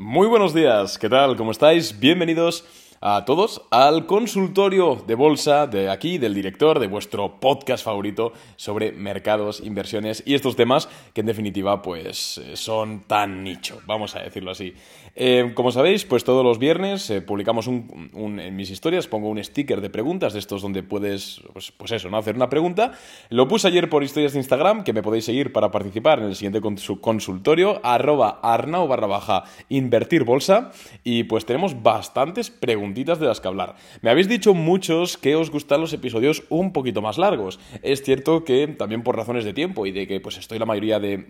Muy buenos días, ¿qué tal? ¿Cómo estáis? Bienvenidos a todos al consultorio de bolsa de aquí, del director, de vuestro podcast favorito sobre mercados, inversiones y estos temas que en definitiva pues eh, son tan nicho, vamos a decirlo así. Eh, como sabéis, pues todos los viernes eh, publicamos un, en mis historias, pongo un sticker de preguntas de estos donde puedes, pues, pues, eso, ¿no? Hacer una pregunta. Lo puse ayer por historias de Instagram, que me podéis seguir para participar en el siguiente consultorio, arroba arnau barra baja invertir bolsa. Y pues tenemos bastantes de las que hablar. Me habéis dicho muchos que os gustan los episodios un poquito más largos. Es cierto que también por razones de tiempo y de que pues estoy la mayoría de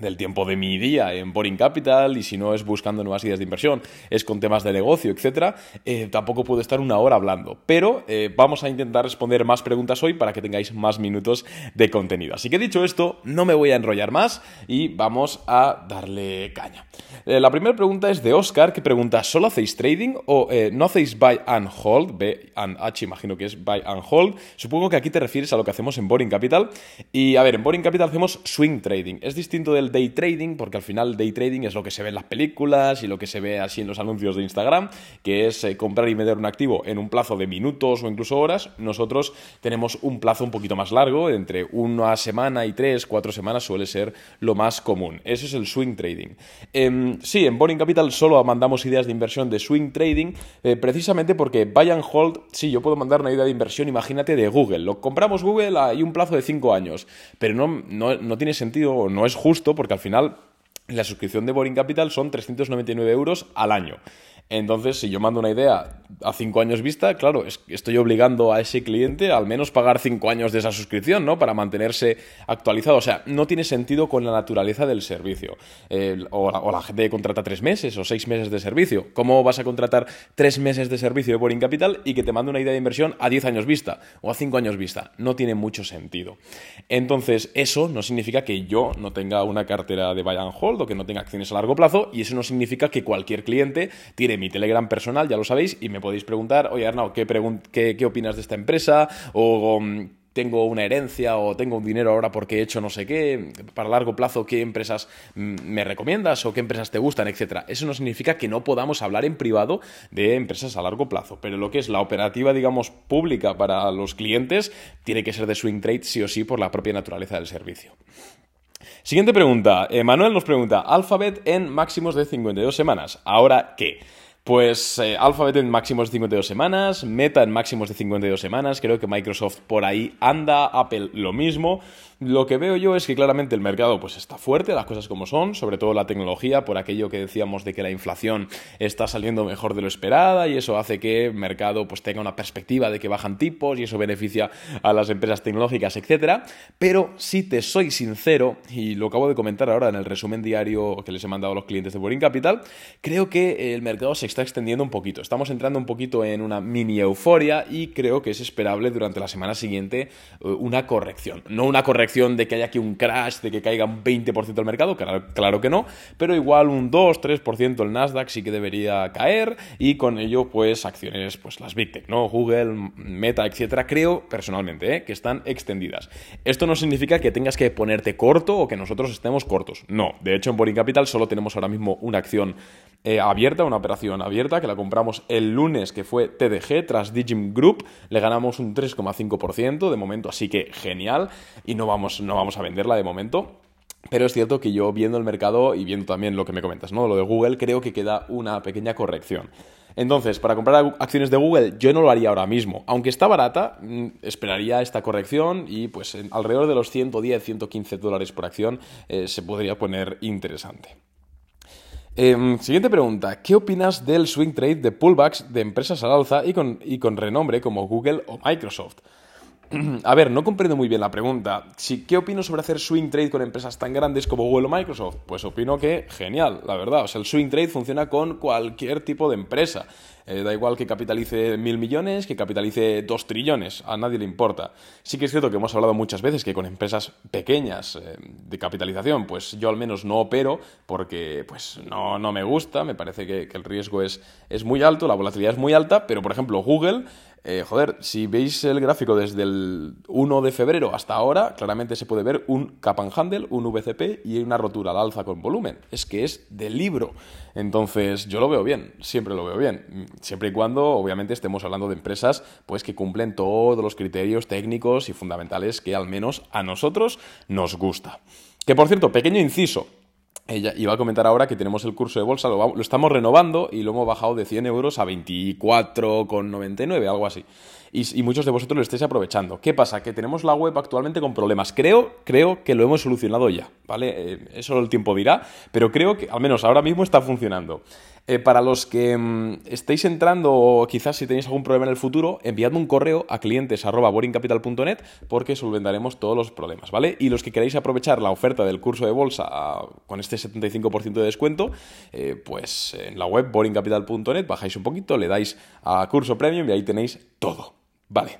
del tiempo de mi día en Boring Capital y si no es buscando nuevas ideas de inversión, es con temas de negocio, etcétera, eh, tampoco puedo estar una hora hablando. Pero eh, vamos a intentar responder más preguntas hoy para que tengáis más minutos de contenido. Así que dicho esto, no me voy a enrollar más y vamos a darle caña. Eh, la primera pregunta es de Oscar que pregunta, ¿solo hacéis trading o no hacéis buy and hold? B and H imagino que es buy and hold. Supongo que aquí te refieres a lo que hacemos en Boring Capital. Y a ver, en Boring Capital hacemos swing trading. Es distinto del day trading, porque al final day trading es lo que se ve en las películas y lo que se ve así en los anuncios de Instagram, que es eh, comprar y vender un activo en un plazo de minutos o incluso horas. Nosotros tenemos un plazo un poquito más largo, entre una semana y tres, cuatro semanas suele ser lo más común. Eso es el swing trading. Em, sí, en Boring Capital solo mandamos ideas de inversión de swing trading, eh, precisamente porque buy and hold, sí, yo puedo mandar una idea de inversión, imagínate, de Google. Lo compramos Google, hay un plazo de cinco años, pero no, no, no tiene sentido, no es justo porque al final la suscripción de Boring Capital son 399 euros al año. Entonces, si yo mando una idea a cinco años vista, claro, estoy obligando a ese cliente al menos pagar cinco años de esa suscripción, ¿no? Para mantenerse actualizado. O sea, no tiene sentido con la naturaleza del servicio. o, la, gente contrata tres meses o seis meses de servicio. ¿Cómo vas a contratar tres meses de servicio de Boring Capital y que te mande una idea de inversión a diez años vista o a cinco años vista? No tiene mucho sentido. Entonces, eso no significa que yo no tenga una cartera de buy and hold o que no tenga acciones a largo plazo y eso no significa que cualquier cliente tiene mi Telegram personal, ya lo sabéis, y me podéis preguntar, oye Arnau, ¿qué, qué, opinas de esta empresa? O mm, tengo una herencia o tengo un dinero ahora porque he hecho no sé qué, para largo plazo, ¿qué empresas mm, me recomiendas o qué empresas te gustan, etcétera? Eso no significa que no podamos hablar en privado de empresas a largo plazo, pero lo que es la operativa, digamos, pública para los clientes, tiene que ser de swing trade sí o sí por la propia naturaleza del servicio. Siguiente pregunta. Manuel nos pregunta, Alphabet en máximos de 52 semanas. ¿Ahora qué? Pues eh, Alphabet en máximos de 52 semanas, Meta en máximos de 52 semanas, creo que Microsoft por ahí anda, Apple lo mismo. Lo que veo yo es que claramente el mercado pues está fuerte, las cosas como son, sobre todo la tecnología, por aquello que decíamos de que la inflación está saliendo mejor de lo esperada y eso hace que el mercado pues tenga una perspectiva de que bajan tipos y eso beneficia a las empresas tecnológicas, etcétera. Pero si te soy sincero, y lo acabo de comentar ahora en el resumen diario que les he mandado a los clientes de Boring Capital, creo que el mercado se está extendiendo un poquito. Estamos entrando un poquito en una mini euforia y creo que es esperable durante la semana siguiente eh, una corrección. No una corrección de que haya aquí un crash, de que caiga un 20% el mercado, claro, que no, pero igual un 2-3% el Nasdaq sí que debería caer y con ello pues acciones, pues las Big Tech, ¿no? Google, Meta, etcétera, creo personalmente ¿eh? que están extendidas. Esto no significa que tengas que ponerte corto o que nosotros estemos cortos, no, de hecho en Boring Capital solo tenemos ahora mismo una acción eh, abierta, una operación abierta, que la compramos el lunes, que fue TDG, tras Digim Group, le ganamos un 3,5% de momento, así que genial, y no vamos, no vamos a venderla de momento. Pero es cierto que yo viendo el mercado y viendo también lo que me comentas, ¿no? Lo de Google, creo que queda una pequeña corrección. Entonces, para comprar acciones de Google, yo no lo haría ahora mismo. Aunque está barata, mm, esperaría esta corrección y pues alrededor de los 110, 115 dólares por acción eh, se podría poner interesante. Em, siguiente pregunta. ¿Qué opinas del swing trade de pullbacks de empresas al alza y con, y con renombre como Google o Microsoft? A ver, no comprendo muy bien la pregunta. Si, ¿Qué opino sobre hacer swing trade con empresas tan grandes como Google o Microsoft? Pues opino que genial, la verdad. O sea, el swing trade funciona con cualquier tipo de empresa. Eh, da igual que capitalice mil millones, que capitalice dos trillones, a nadie le importa. Sí que es cierto que hemos hablado muchas veces que con empresas pequeñas eh, de capitalización, pues yo al menos no opero porque pues no, no me gusta, me parece que, que el riesgo es, es muy alto, la volatilidad es muy alta, pero por ejemplo Google eh, joder, si veis el gráfico desde el 1 de febrero hasta ahora, claramente se puede ver un cap and handle, un VCP y una rotura al alza con volumen. Es que es de libro. Entonces, yo lo veo bien, siempre lo veo bien. Siempre y cuando, obviamente, estemos hablando de empresas pues, que cumplen todos los criterios técnicos y fundamentales que al menos a nosotros nos gusta. Que por cierto, pequeño inciso, ella iba a comentar ahora que tenemos el curso de bolsa, lo, estamos renovando y lo hemos bajado de 100 euros a 24,99, algo así y, muchos de vosotros lo estéis aprovechando. ¿Qué pasa? Que tenemos la web actualmente con problemas. Creo, creo que lo hemos solucionado ya, ¿vale? Eh, eso el tiempo dirá, pero creo que al menos ahora mismo está funcionando. Eh, para los que mm, estéis entrando o quizás si tenéis algún problema en el futuro, enviadme un correo a clientes.boringcapital.net porque solventaremos todos los problemas, ¿vale? Y los que queráis aprovechar la oferta del curso de bolsa ah, con este 75% de descuento, eh, pues en la web boringcapital.net bajáis un poquito, le dais a curso premium y ahí tenéis todo. Vale.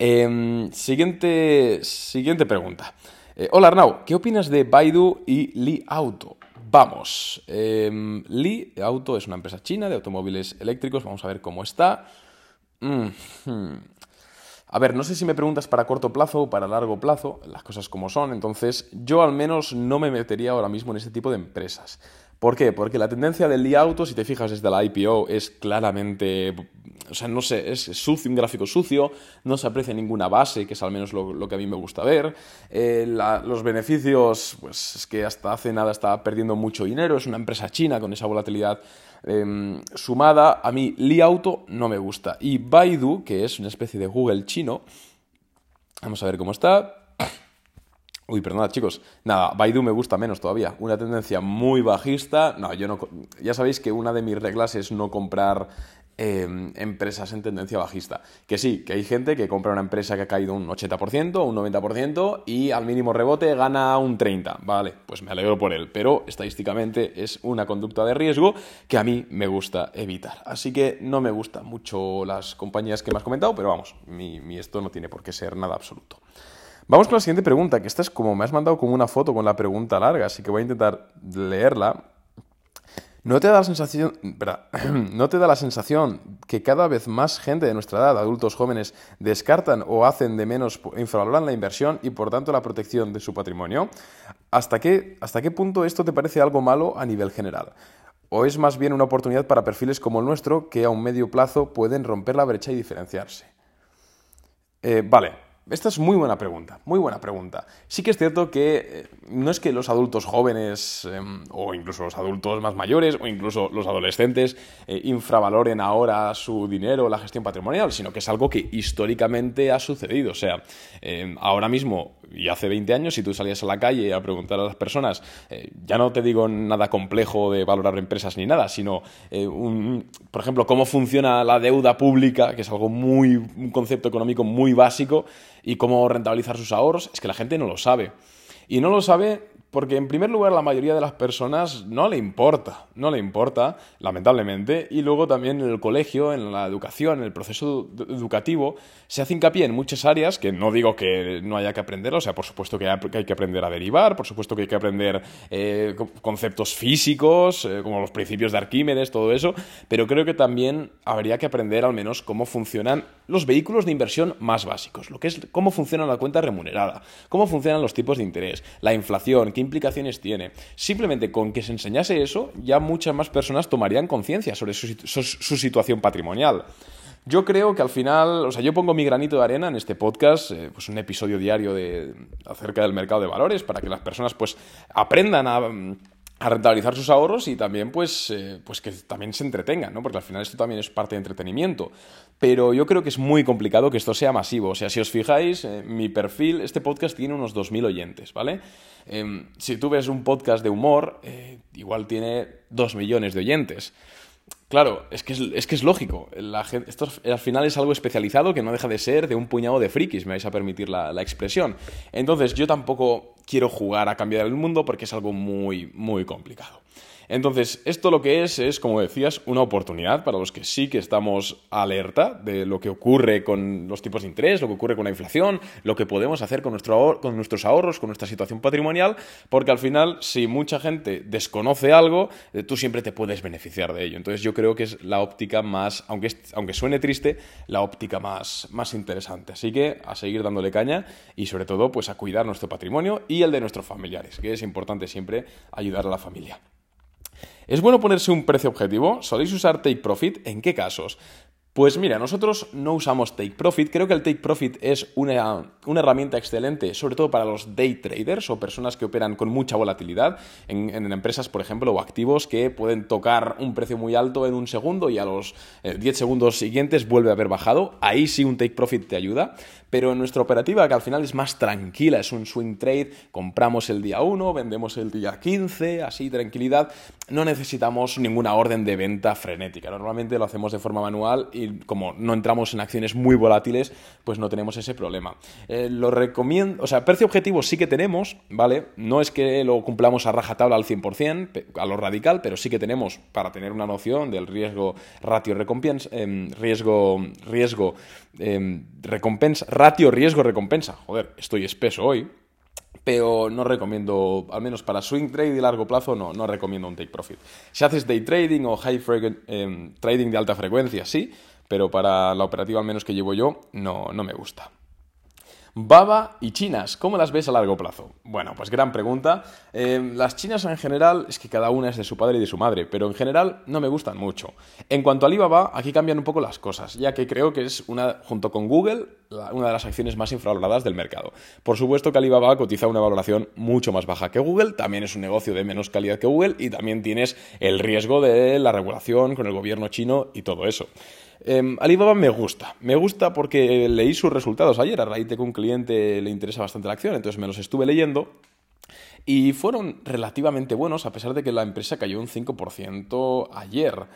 Em, siguiente, siguiente pregunta. Eh, hola Arnau, ¿qué opinas de Baidu y Li Auto? Vamos, em, Li Auto es una empresa china de automóviles eléctricos, vamos a ver cómo está. Mm, hmm. A ver, no sé si me preguntas para corto plazo o para largo plazo, las cosas como son, entonces yo al menos no me metería ahora mismo en este tipo de empresas. ¿Por qué? Porque la tendencia del día auto, si te fijas desde la IPO, es claramente, o sea, no sé, es sucio, un gráfico sucio, no se aprecia ninguna base, que es al menos lo, que a mí me gusta ver. Eh, los beneficios, pues es que hasta hace nada está perdiendo mucho dinero, es una empresa china con esa volatilidad em, sumada. A mí Li Auto no me gusta. Y Baidu, que es una especie de Google chino, vamos a ver cómo está. Uy, perdonad, chicos. Nada, Baidu me gusta menos todavía. Una tendencia muy bajista. No, yo no. Ya sabéis que una de mis reglas es no comprar em, empresas en tendencia bajista. Que sí, que hay gente que compra una empresa que ha caído un 80%, un 90% y al mínimo rebote gana un 30%. Vale, pues me alegro por él. Pero estadísticamente es una conducta de riesgo que a mí me gusta evitar. Así que no me gustan mucho las compañías que me has comentado, pero vamos, mi esto no tiene por qué ser nada absoluto. Vamos con la siguiente pregunta, que esta es como me has mandado como una foto con la pregunta larga, así que voy a intentar leerla. ¿No te da la sensación, ¿no te da la sensación que cada vez más gente de nuestra edad, adultos jóvenes, descartan o hacen de menos, infravaloran la inversión y por tanto la protección de su patrimonio? ¿Hasta qué, ¿Hasta qué punto esto te parece algo malo a nivel general? ¿O es más bien una oportunidad para perfiles como el nuestro que a un medio plazo pueden romper la brecha y diferenciarse? Eh, vale, esta es muy buena pregunta, muy buena pregunta. Sí que es cierto que eh, no es que los adultos jóvenes em, o incluso los adultos más mayores o incluso los adolescentes eh, infravaloren ahora su dinero, la gestión patrimonial, sino que es algo que históricamente ha sucedido. O sea, em, ahora mismo y hace 20 años, si tú salías a la calle a preguntar a las personas, eh, ya no te digo nada complejo de valorar empresas ni nada, sino, por ejemplo, cómo funciona la deuda pública, que es algo muy, un concepto económico muy básico, y cómo rentabilizar sus ahorros, es que la gente no lo sabe. Y no lo sabe porque en primer lugar la mayoría de las personas no le importa, no le importa, lamentablemente, y luego también en el colegio, en la educación, en el proceso educativo, se hace hincapié en muchas áreas que no digo que no haya que aprender, o sea, por supuesto que hay que aprender a derivar, por supuesto que hay que aprender eh, conceptos físicos, eh, como los principios de Arquímedes, todo eso, pero creo que también habría que aprender al menos cómo funcionan los vehículos de inversión más básicos, lo que es cómo funciona la cuenta remunerada, cómo funcionan los tipos de interés, la inflación, qué implicaciones tiene. Simplemente con que se enseñase eso, ya muchas más personas tomarían conciencia sobre su, situación patrimonial. Yo creo que al final, o sea, yo pongo mi granito de arena en este podcast, eh, pues un episodio diario de, acerca del mercado de valores, para que las personas pues aprendan a a rentabilizar sus ahorros y también pues, eh, pues que también se entretengan, ¿no? Porque al final esto también es parte de entretenimiento. Pero yo creo que es muy complicado que esto sea masivo. O sea, si os fijáis, eh, mi perfil, este podcast tiene unos 2.000 oyentes, ¿vale? Em, si tú ves un podcast de humor, eh, igual tiene 2 millones de oyentes. Claro, es que es, lógico. esto al final es algo especializado que no deja de ser de un puñado de frikis, me vais a permitir la, expresión. Entonces, yo tampoco quiero jugar a cambiar el mundo porque es algo muy, muy complicado. Entonces, esto lo que es es, como decías, una oportunidad para los que sí que estamos alerta de lo que ocurre con los tipos de interés, lo que ocurre con la inflación, lo que podemos hacer con, nuestro con nuestros ahorros, con nuestra situación patrimonial, porque al final, si mucha gente desconoce algo, eh, tú siempre te puedes beneficiar de ello. Entonces, yo creo que es la óptica más, aunque, aunque suene triste, la óptica más, más interesante. Así que a seguir dándole caña y sobre todo, pues a cuidar nuestro patrimonio y el de nuestros familiares, que es importante siempre ayudar a la familia. ¿Es bueno ponerse un precio objetivo? ¿Soléis usar Take Profit? ¿En qué casos? Pues mira, nosotros no usamos Take Profit. Creo que el Take Profit es una, herramienta excelente, sobre todo para los day traders o personas que operan con mucha volatilidad en, empresas, por ejemplo, o activos que pueden tocar un precio muy alto en un segundo y a los 10 eh, segundos siguientes vuelve a haber bajado. Ahí sí un Take Profit te ayuda. Pero en nuestra operativa, que al final es más tranquila, es un swing trade, compramos el día 1, vendemos el día 15, así tranquilidad, no necesitamos ninguna orden de venta frenética. Normalmente lo hacemos de forma manual y como no entramos en acciones muy volátiles, pues no tenemos ese problema. Eh, lo recomiendo, o sea, precio objetivo sí que tenemos, ¿vale? No es que lo cumplamos a rajatabla al 100%, a lo radical, pero sí que tenemos para tener una noción del riesgo ratio recompensa, em, riesgo, riesgo, em, recompensa, ratio riesgo recompensa. Joder, estoy espeso hoy pero no recomiendo, al menos para swing trade y largo plazo, no, no recomiendo un take profit. Si haces day trading o high em, trading de alta frecuencia, sí, pero para la operativa al menos que llevo yo, no, no me gusta. Baba y chinas, ¿cómo las ves a largo plazo? Bueno, pues gran pregunta. Eh, las chinas en general es que cada una es de su padre y de su madre, pero en general no me gustan mucho. En cuanto a Alibaba, aquí cambian un poco las cosas, ya que creo que es una, junto con Google, una de las acciones más infravaloradas del mercado. Por supuesto que Alibaba cotiza una valoración mucho más baja que Google, también es un negocio de menos calidad que Google y también tienes el riesgo de la regulación con el gobierno chino y todo eso. Em, Alibaba me gusta. Me gusta porque leí sus resultados ayer a raíz de que un cliente le interesa bastante la acción, entonces me los estuve leyendo. Y fueron relativamente buenos, a pesar de que la empresa cayó un 5% ayer.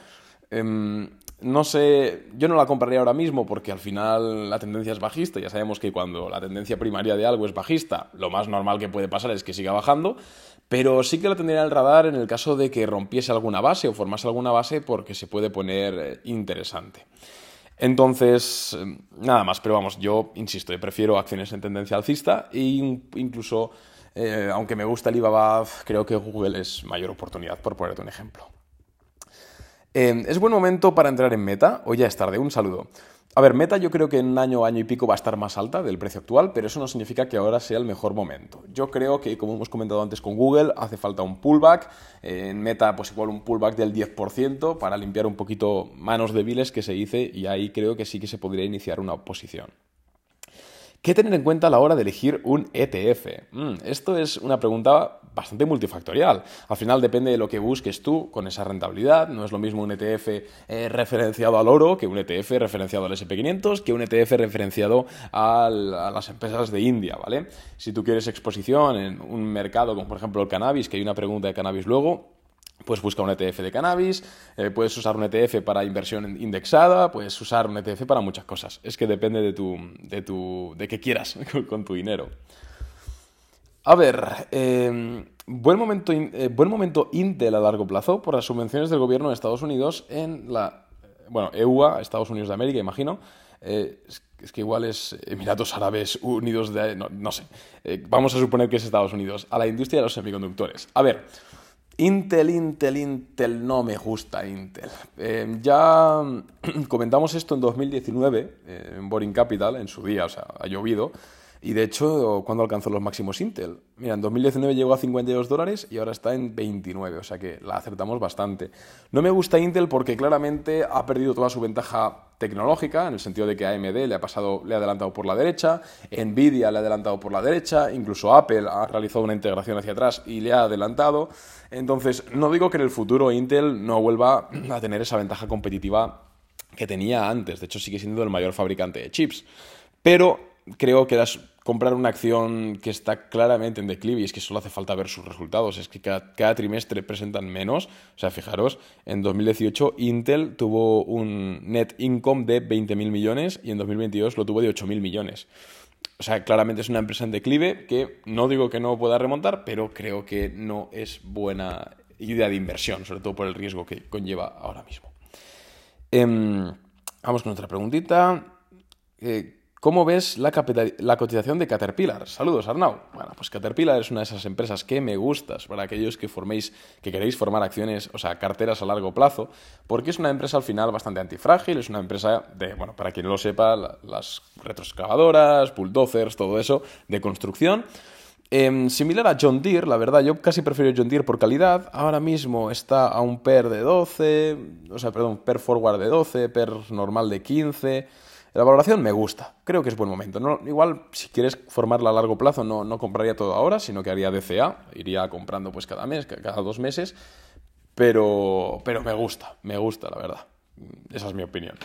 Em, no sé, yo no la compraría ahora mismo porque al final la tendencia es bajista. Ya sabemos que cuando la tendencia primaria de algo es bajista, lo más normal que puede pasar es que siga bajando. Pero sí que la tendría en el radar en el caso de que rompiese alguna base o formase alguna base porque se puede poner eh, interesante. Entonces, eh, nada más, pero vamos, yo insisto, prefiero acciones en tendencia alcista e incluso, eh, aunque me gusta el Alibaba, creo que Google es mayor oportunidad, por ponerte un ejemplo. ¿Es buen momento para entrar en meta o ya es tarde? Un saludo. A ver, Meta yo creo que en un año, año y pico va a estar más alta del precio actual, pero eso no significa que ahora sea el mejor momento. Yo creo que, como hemos comentado antes con Google, hace falta un pullback. En Meta, pues igual un pullback del 10% para limpiar un poquito manos débiles que se dice y ahí creo que sí que se podría iniciar una oposición. ¿Qué tener en cuenta a la hora de elegir un ETF? Mm, esto es una pregunta bastante multifactorial. Al final depende de lo que busques tú con esa rentabilidad. No es lo mismo un ETF eh, referenciado al oro que un ETF referenciado al SP500 que un ETF referenciado a las empresas de India, ¿vale? Si tú quieres exposición en un mercado como por ejemplo el cannabis, que hay una pregunta de cannabis luego, pues busca un ETF de cannabis, eh, puedes usar un ETF para inversión indexada, puedes usar un ETF para muchas cosas. Es que depende de tu, de tu, de qué quieras con, tu dinero. A ver, em, buen, momento, eh, buen momento Intel a largo plazo por las subvenciones del gobierno de Estados Unidos en la, bueno, EUA, Estados Unidos de América, imagino. Eh, es, que igual es Emiratos Árabes Unidos de... No, no sé. vamos a suponer que es Estados Unidos. A la industria de los semiconductores. A ver, Intel, Intel, Intel, no me gusta Intel. Eh, ya comentamos esto en 2019 eh, en Boring Capital, en su día, o sea, ha llovido. Y de hecho, cuando alcanzó los máximos Intel? Mira, en 2019 llegó a 52 dólares y ahora está en 29, o sea que la acertamos bastante. No me gusta Intel porque claramente ha perdido toda su ventaja tecnológica, en el sentido de que AMD le ha pasado, le ha adelantado por la derecha, Nvidia le ha adelantado por la derecha, incluso Apple ha realizado una integración hacia atrás y le ha adelantado. Entonces, no digo que en el futuro Intel no vuelva a tener esa ventaja competitiva que tenía antes, de hecho sigue siendo el mayor fabricante de chips, pero creo que las comprar una acción que está claramente en declive y es que solo hace falta ver sus resultados. Es que cada, trimestre presentan menos. O sea, fijaros, en 2018 Intel tuvo un net income de 20.000 millones y en 2022 lo tuvo de 8.000 millones. O sea, claramente es una empresa en declive que no digo que no pueda remontar, pero creo que no es buena idea de inversión, sobre todo por el riesgo que conlleva ahora mismo. Em, vamos con otra preguntita. Eh, ¿Cómo ves la, cotización de Caterpillar? Saludos, Arnau. Bueno, pues Caterpillar es una de esas empresas que me gustas para aquellos que forméis, que queréis formar acciones, o sea, carteras a largo plazo, porque es una empresa al final bastante antifrágil, es una empresa de, bueno, para quien lo sepa, las retroexcavadoras, bulldozers, todo eso, de construcción. Em, similar a John Deere, la verdad, yo casi prefiero John Deere por calidad. Ahora mismo está a un PER de 12, o sea, perdón, PER forward de 12, PER normal de 15. La valoración me gusta, creo que es buen momento. No, igual, si quieres formarla a largo plazo, no, no compraría todo ahora, sino que haría DCA, iría comprando pues cada mes, cada dos meses, pero, pero me gusta, me gusta, la verdad. Esa es mi opinión.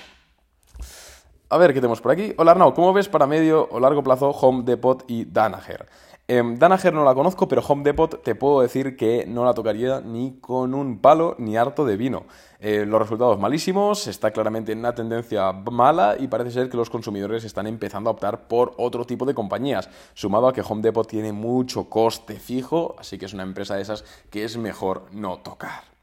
A ver, ¿qué tenemos por aquí? Hola Arnau, ¿cómo ves para medio o largo plazo Home Depot y Danaher? Eh, Danaher no la conozco, pero Home Depot te puedo decir que no la tocaría ni con un palo ni harto de vino. Eh, los resultados malísimos, está claramente en una tendencia mala y parece ser que los consumidores están empezando a optar por otro tipo de compañías, sumado a que Home Depot tiene mucho coste fijo, así que es una empresa de esas que es mejor no tocar.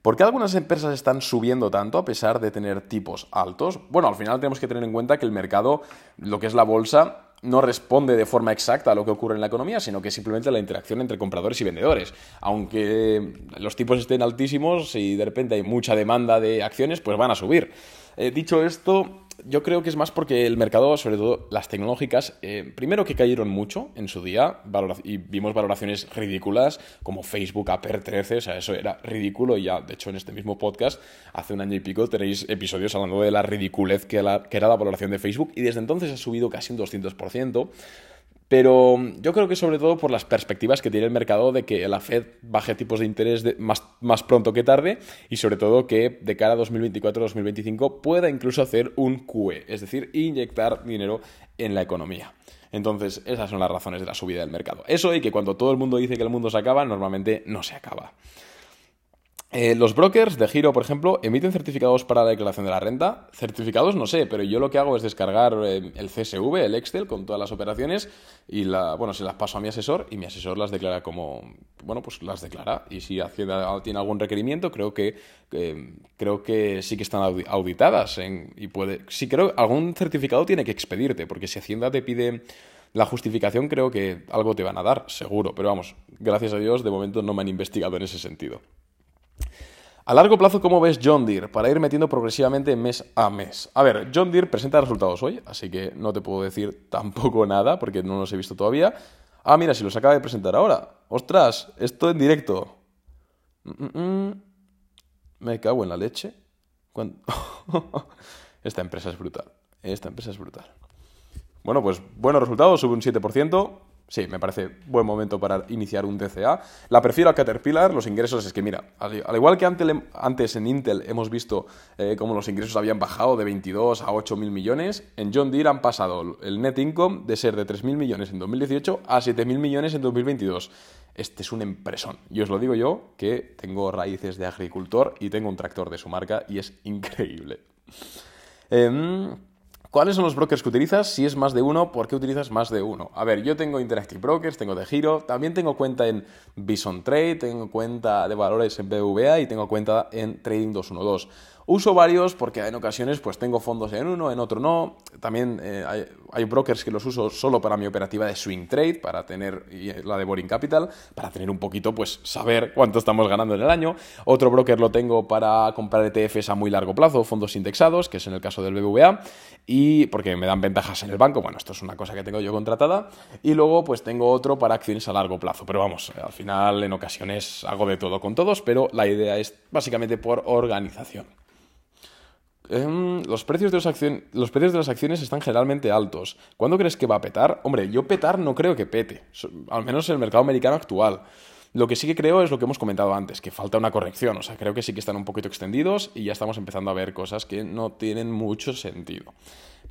¿Por qué algunas empresas están subiendo tanto a pesar de tener tipos altos? Bueno, al final tenemos que tener en cuenta que el mercado, lo que es la bolsa, no responde de forma exacta a lo que ocurre en la economía, sino que simplemente la interacción entre compradores y vendedores. Aunque los tipos estén altísimos y de repente hay mucha demanda de acciones, pues van a subir. Eh, dicho esto, yo creo que es más porque el mercado, sobre todo las tecnológicas, eh, primero que cayeron mucho en su día y vimos valoraciones ridículas como Facebook a PER 13, o sea, eso era ridículo y ya, de hecho, en este mismo podcast, hace un año y pico, tenéis episodios hablando de la ridiculez que, que era la valoración de Facebook y desde entonces ha subido casi un 200%. Pero yo creo que sobre todo por las perspectivas que tiene el mercado de que la Fed baje tipos de interés más, más, pronto que tarde y sobre todo que de cara a 2024-2025 pueda incluso hacer un QE, es decir, inyectar dinero en la economía. Entonces, esas son las razones de la subida del mercado. Eso y que cuando todo el mundo dice que el mundo se acaba, normalmente no se acaba. Eh, los brokers de giro, por ejemplo, emiten certificados para la declaración de la renta. Certificados no sé, pero yo lo que hago es descargar eh, el CSV, el Excel, con todas las operaciones y la, bueno, se las paso a mi asesor y mi asesor las declara como, bueno, pues las declara. Y si Hacienda tiene algún requerimiento, creo que, creo que sí que están auditadas y puede, sí creo algún certificado tiene que expedirte, porque si Hacienda te pide la justificación, creo que algo te van a dar, seguro. Pero vamos, gracias a Dios, de momento no me han investigado en ese sentido. A largo plazo, ¿cómo ves John Deere? Para ir metiendo progresivamente mes a mes. A ver, John Deere presenta resultados hoy, así que no te puedo decir tampoco nada porque no los he visto todavía. Ah, mira, si los acaba de presentar ahora. ¡Ostras! Esto en directo. Mm, mm, mm. Me cago en la leche. Esta empresa es brutal. Esta empresa es brutal. Bueno, pues buenos resultados, sube un 7%. Sí, me parece buen momento para iniciar un DCA. La prefiero a Caterpillar, los ingresos es que, mira, al, igual que antes en Intel hemos visto eh, cómo los ingresos habían bajado de 22 a 8 mil millones, en John Deere han pasado el net income de ser de 3 mil millones en 2018 a 7 mil millones en 2022. Este es un empresón. Y os lo digo yo, que tengo raíces de agricultor y tengo un tractor de su marca y es increíble. Em, ¿Cuáles son los brokers que utilizas? Si es más de uno, ¿por qué utilizas más de uno? A ver, yo tengo Interactive Brokers, tengo de Giro, también tengo cuenta en Bison Trade, tengo cuenta de valores en BVA y tengo cuenta en Trading 212. Uso varios porque en ocasiones pues tengo fondos en uno, en otro no. También eh, hay, brokers que los uso solo para mi operativa de swing trade, para tener eh, la de Boring Capital, para tener un poquito pues saber cuánto estamos ganando en el año. Otro broker lo tengo para comprar ETFs a muy largo plazo, fondos indexados, que es en el caso del BBVA, y porque me dan ventajas en el banco. Bueno, esto es una cosa que tengo yo contratada. Y luego pues tengo otro para acciones a largo plazo. Pero vamos, al final en ocasiones hago de todo con todos, pero la idea es básicamente por organización. Em, los, precios de las acciones están generalmente altos. ¿Cuándo crees que va a petar? Hombre, yo petar no creo que pete, al menos en el mercado americano actual. Lo que sí que creo es lo que hemos comentado antes, que falta una corrección. O sea, creo que sí que están un poquito extendidos y ya estamos empezando a ver cosas que no tienen mucho sentido.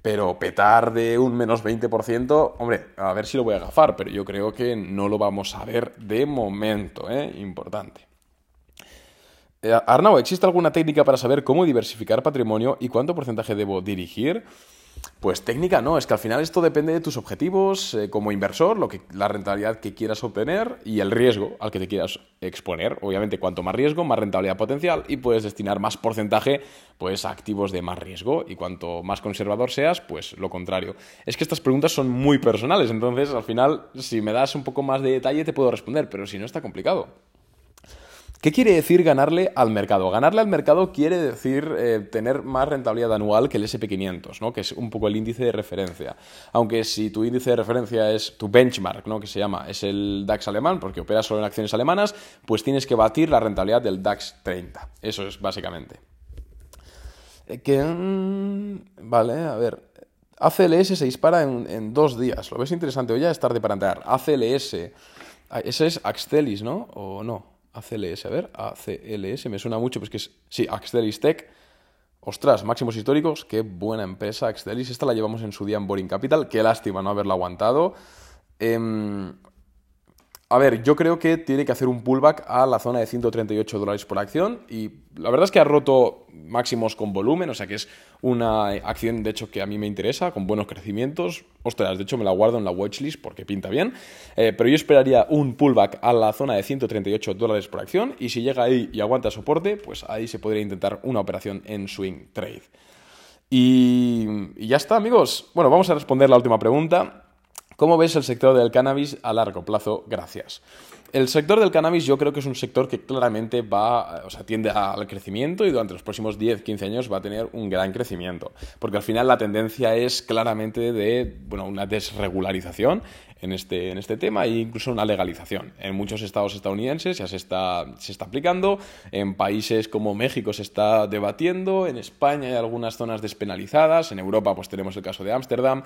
Pero petar de un menos 20%, hombre, a ver si lo voy a agafar, pero yo creo que no lo vamos a ver de momento, ¿eh? Importante. Eh, Arnau, ¿existe alguna técnica para saber cómo diversificar patrimonio y cuánto porcentaje debo dirigir? Pues técnica no, es que al final esto depende de tus objetivos eh, como inversor, lo que, la rentabilidad que quieras obtener y el riesgo al que te quieras exponer. Obviamente, cuanto más riesgo, más rentabilidad potencial y puedes destinar más porcentaje pues, a activos de más riesgo. Y cuanto más conservador seas, pues lo contrario. Es que estas preguntas son muy personales, entonces al final, si me das un poco más de detalle, te puedo responder, pero si no, está complicado. ¿Qué quiere decir ganarle al mercado? Ganarle al mercado quiere decir eh, tener más rentabilidad anual que el SP500, ¿no? que es un poco el índice de referencia. Aunque si tu índice de referencia es tu benchmark, ¿no? que se llama, es el DAX alemán, porque operas solo en acciones alemanas, pues tienes que batir la rentabilidad del DAX 30. Eso es básicamente. Eh, que, mm, vale, a ver. ACLS se dispara en, dos días. ¿Lo ves interesante? Hoy ya es tarde para entrar. ACLS. Ah, ese es Axtelis, ¿no? ¿O no? ACLS, a ver, ACLS, me suena mucho, pues que es, sí, Axtelis Tech. Ostras, máximos históricos, qué buena empresa Axtelis. Esta la llevamos en su día en Boring Capital, qué lástima no haberla aguantado. Em, a ver, yo creo que tiene que hacer un pullback a la zona de 138 dólares por acción y la verdad es que ha roto máximos con volumen, o sea que es una acción de hecho que a mí me interesa, con buenos crecimientos. Ostras, de hecho me la guardo en la watchlist porque pinta bien, eh, pero yo esperaría un pullback a la zona de 138 dólares por acción y si llega ahí y aguanta soporte, pues ahí se podría intentar una operación en swing trade. y ya está amigos. Bueno, vamos a responder la última pregunta. ¿Cómo ves el sector del cannabis a largo plazo? Gracias. El sector del cannabis yo creo que es un sector que claramente va, o sea, tiende al crecimiento y durante los próximos 10, 15 años va a tener un gran crecimiento, porque al final la tendencia es claramente de, bueno, una desregularización en este, en este tema e incluso una legalización. En muchos estados estadounidenses ya se está, se está aplicando, en países como México se está debatiendo, en España hay algunas zonas despenalizadas, en Europa pues tenemos el caso de Ámsterdam.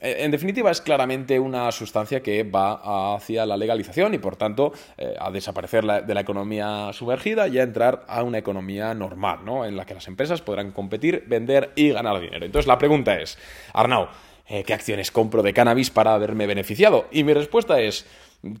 Eh, en definitiva es claramente una sustancia que va hacia la legalización y por tanto eh, a desaparecer de la economía sumergida y a entrar a una economía normal, ¿no? en la que las empresas podrán competir, vender y ganar dinero. Entonces la pregunta es, Arnau, eh, ¿qué acciones compro de cannabis para haberme beneficiado? Y mi respuesta es,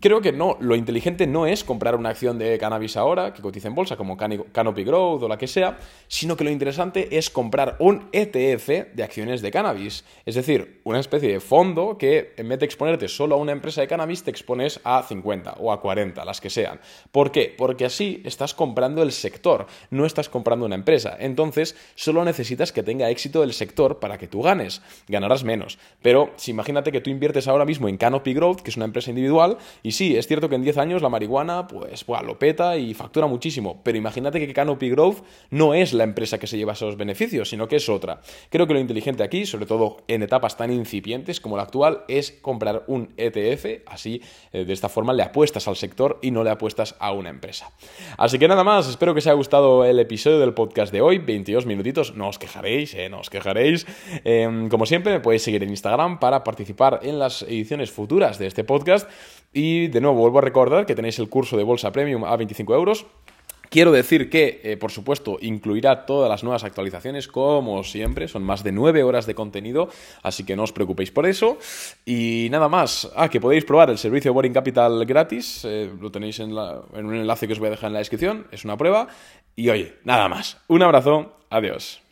Creo que no, lo inteligente no es comprar una acción de cannabis ahora, que cotiza en bolsa, como Canopy Growth o la que sea, sino que lo interesante es comprar un ETF de acciones de cannabis. Es decir, una especie de fondo que en vez de exponerte solo a una empresa de cannabis, te expones a 50 o a 40, las que sean. ¿Por qué? Porque así estás comprando el sector, no estás comprando una empresa. Entonces, solo necesitas que tenga éxito el sector para que tú ganes. Ganarás menos. Pero si imagínate que tú inviertes ahora mismo en Canopy Growth, que es una empresa individual, y sí, es cierto que en 10 años la marihuana, pues, lo peta y factura muchísimo. Pero imagínate que Canopy Growth no es la empresa que se lleva esos beneficios, sino que es otra. Creo que lo inteligente aquí, sobre todo en etapas tan incipientes como la actual, es comprar un ETF. Así, eh, de esta forma, le apuestas al sector y no le apuestas a una empresa. Así que nada más, espero que os haya gustado el episodio del podcast de hoy. 22 minutitos, no os quejaréis, eh, no os quejaréis. Em, como siempre, me podéis seguir en Instagram para participar en las ediciones futuras de este podcast. Y de nuevo, vuelvo a recordar que tenéis el curso de Bolsa Premium a 25 euros. Quiero decir que, eh, por supuesto, incluirá todas las nuevas actualizaciones, como siempre. Son más de 9 horas de contenido, así que no os preocupéis por eso. Y nada más. Ah, que podéis probar el servicio Boring Capital gratis. Eh, lo tenéis en, en un enlace que os voy a dejar en la descripción. Es una prueba. Y oye, nada más. Un abrazo. Adiós.